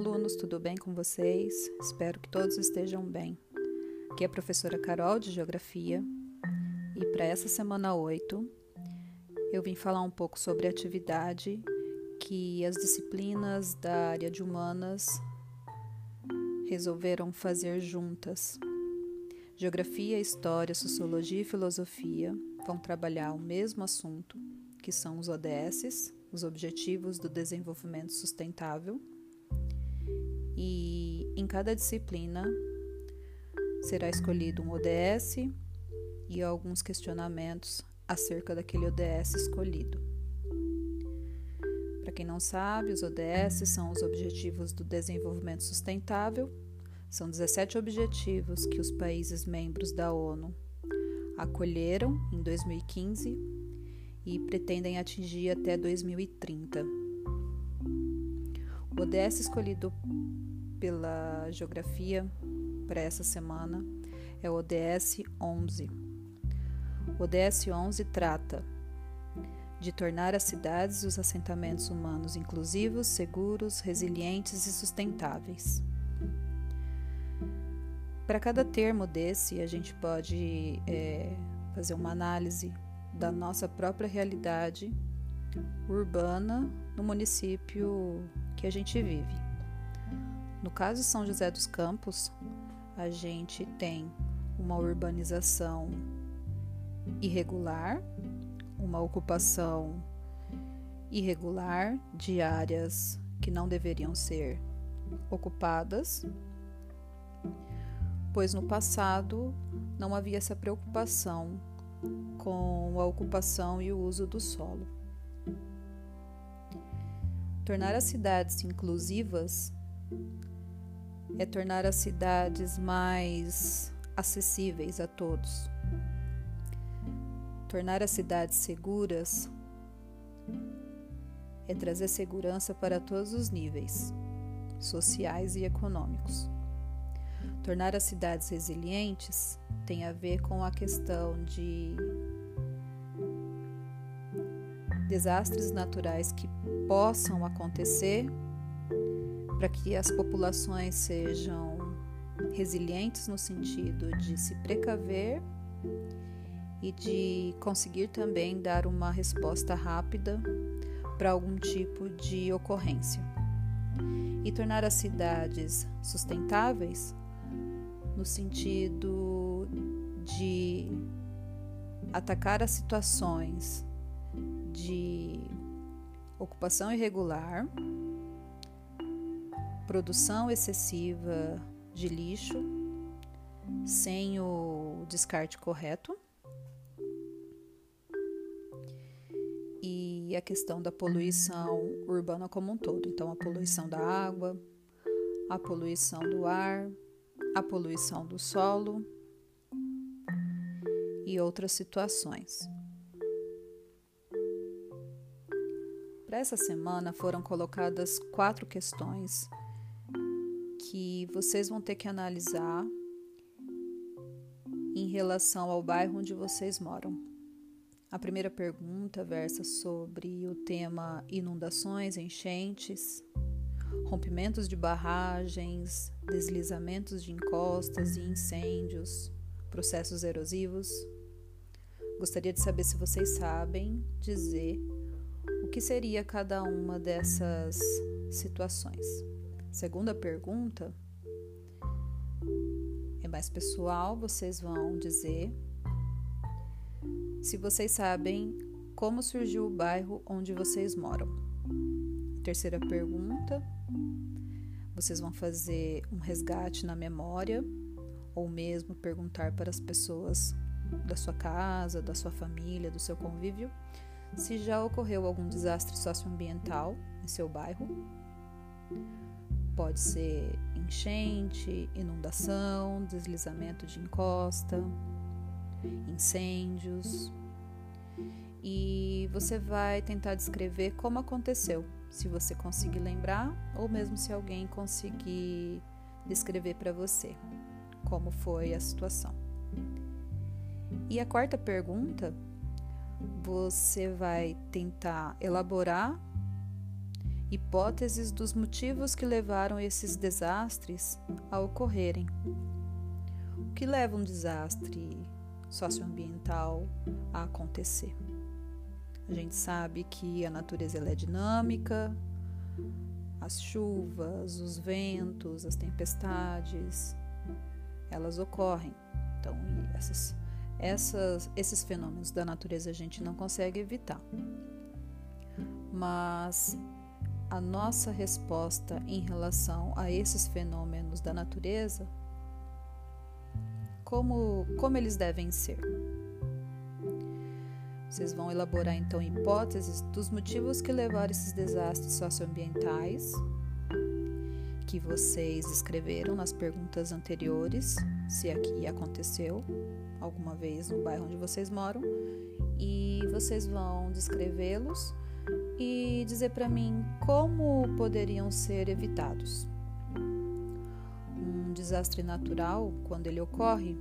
alunos, tudo bem com vocês? Espero que todos estejam bem. Aqui é a professora Carol de Geografia e para essa semana 8 eu vim falar um pouco sobre a atividade que as disciplinas da área de humanas resolveram fazer juntas. Geografia, História, Sociologia e Filosofia vão trabalhar o mesmo assunto, que são os ODSs, os Objetivos do Desenvolvimento Sustentável e em cada disciplina será escolhido um ODS e alguns questionamentos acerca daquele ODS escolhido. Para quem não sabe, os ODS são os Objetivos do Desenvolvimento Sustentável. São 17 objetivos que os países membros da ONU acolheram em 2015 e pretendem atingir até 2030. O ODS escolhido pela geografia para essa semana é o ODS 11. O ODS 11 trata de tornar as cidades e os assentamentos humanos inclusivos, seguros, resilientes e sustentáveis. Para cada termo desse, a gente pode é, fazer uma análise da nossa própria realidade urbana no município que a gente vive. No caso de São José dos Campos, a gente tem uma urbanização irregular, uma ocupação irregular de áreas que não deveriam ser ocupadas, pois no passado não havia essa preocupação com a ocupação e o uso do solo. Tornar as cidades inclusivas é tornar as cidades mais acessíveis a todos. Tornar as cidades seguras é trazer segurança para todos os níveis, sociais e econômicos. Tornar as cidades resilientes tem a ver com a questão de desastres naturais que possam acontecer para que as populações sejam resilientes no sentido de se precaver e de conseguir também dar uma resposta rápida para algum tipo de ocorrência. E tornar as cidades sustentáveis no sentido de atacar as situações de ocupação irregular, produção excessiva de lixo sem o descarte correto e a questão da poluição urbana como um todo. Então, a poluição da água, a poluição do ar, a poluição do solo e outras situações. Para essa semana foram colocadas quatro questões que vocês vão ter que analisar em relação ao bairro onde vocês moram. A primeira pergunta versa sobre o tema inundações, enchentes, rompimentos de barragens, deslizamentos de encostas e incêndios, processos erosivos. Gostaria de saber se vocês sabem dizer que seria cada uma dessas situações? Segunda pergunta é mais pessoal, vocês vão dizer se vocês sabem como surgiu o bairro onde vocês moram. Terceira pergunta, vocês vão fazer um resgate na memória ou mesmo perguntar para as pessoas da sua casa, da sua família, do seu convívio se já ocorreu algum desastre socioambiental em seu bairro. Pode ser enchente, inundação, deslizamento de encosta, incêndios. E você vai tentar descrever como aconteceu, se você conseguir lembrar ou mesmo se alguém conseguir descrever para você como foi a situação. E a quarta pergunta você vai tentar elaborar hipóteses dos motivos que levaram esses desastres a ocorrerem. O que leva um desastre socioambiental a acontecer? A gente sabe que a natureza é dinâmica, as chuvas, os ventos, as tempestades, elas ocorrem. Então, essas, essas, esses fenômenos da natureza a gente não consegue evitar. Mas a nossa resposta em relação a esses fenômenos da natureza, como, como eles devem ser? Vocês vão elaborar então hipóteses dos motivos que levaram esses desastres socioambientais que vocês escreveram nas perguntas anteriores, se aqui aconteceu alguma vez no bairro onde vocês moram, e vocês vão descrevê-los e dizer para mim como poderiam ser evitados. Um desastre natural, quando ele ocorre,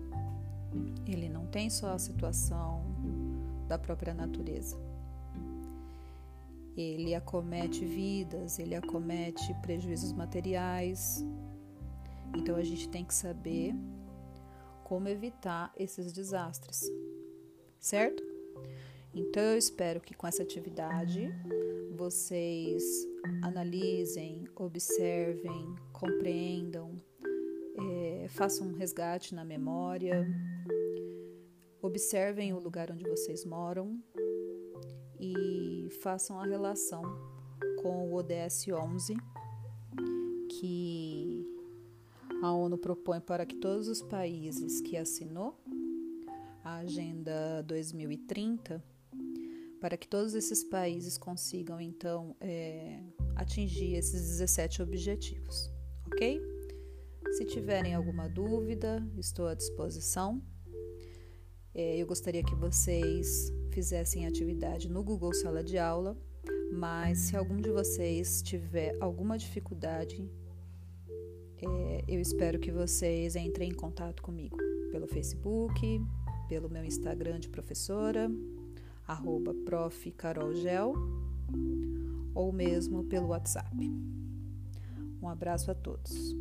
ele não tem só a situação da própria natureza. Ele acomete vidas, ele acomete prejuízos materiais. Então a gente tem que saber como evitar esses desastres, certo? Então eu espero que com essa atividade vocês analisem, observem, compreendam, é, façam um resgate na memória Observem o lugar onde vocês moram e façam a relação com o ODS 11 que a ONU propõe para que todos os países que assinou a Agenda 2030, para que todos esses países consigam então é, atingir esses 17 objetivos, ok? Se tiverem alguma dúvida, estou à disposição. É, eu gostaria que vocês fizessem atividade no Google Sala de Aula, mas se algum de vocês tiver alguma dificuldade, é, eu espero que vocês entrem em contato comigo pelo Facebook, pelo meu Instagram de professora, arroba profcarolgel, ou mesmo pelo WhatsApp. Um abraço a todos.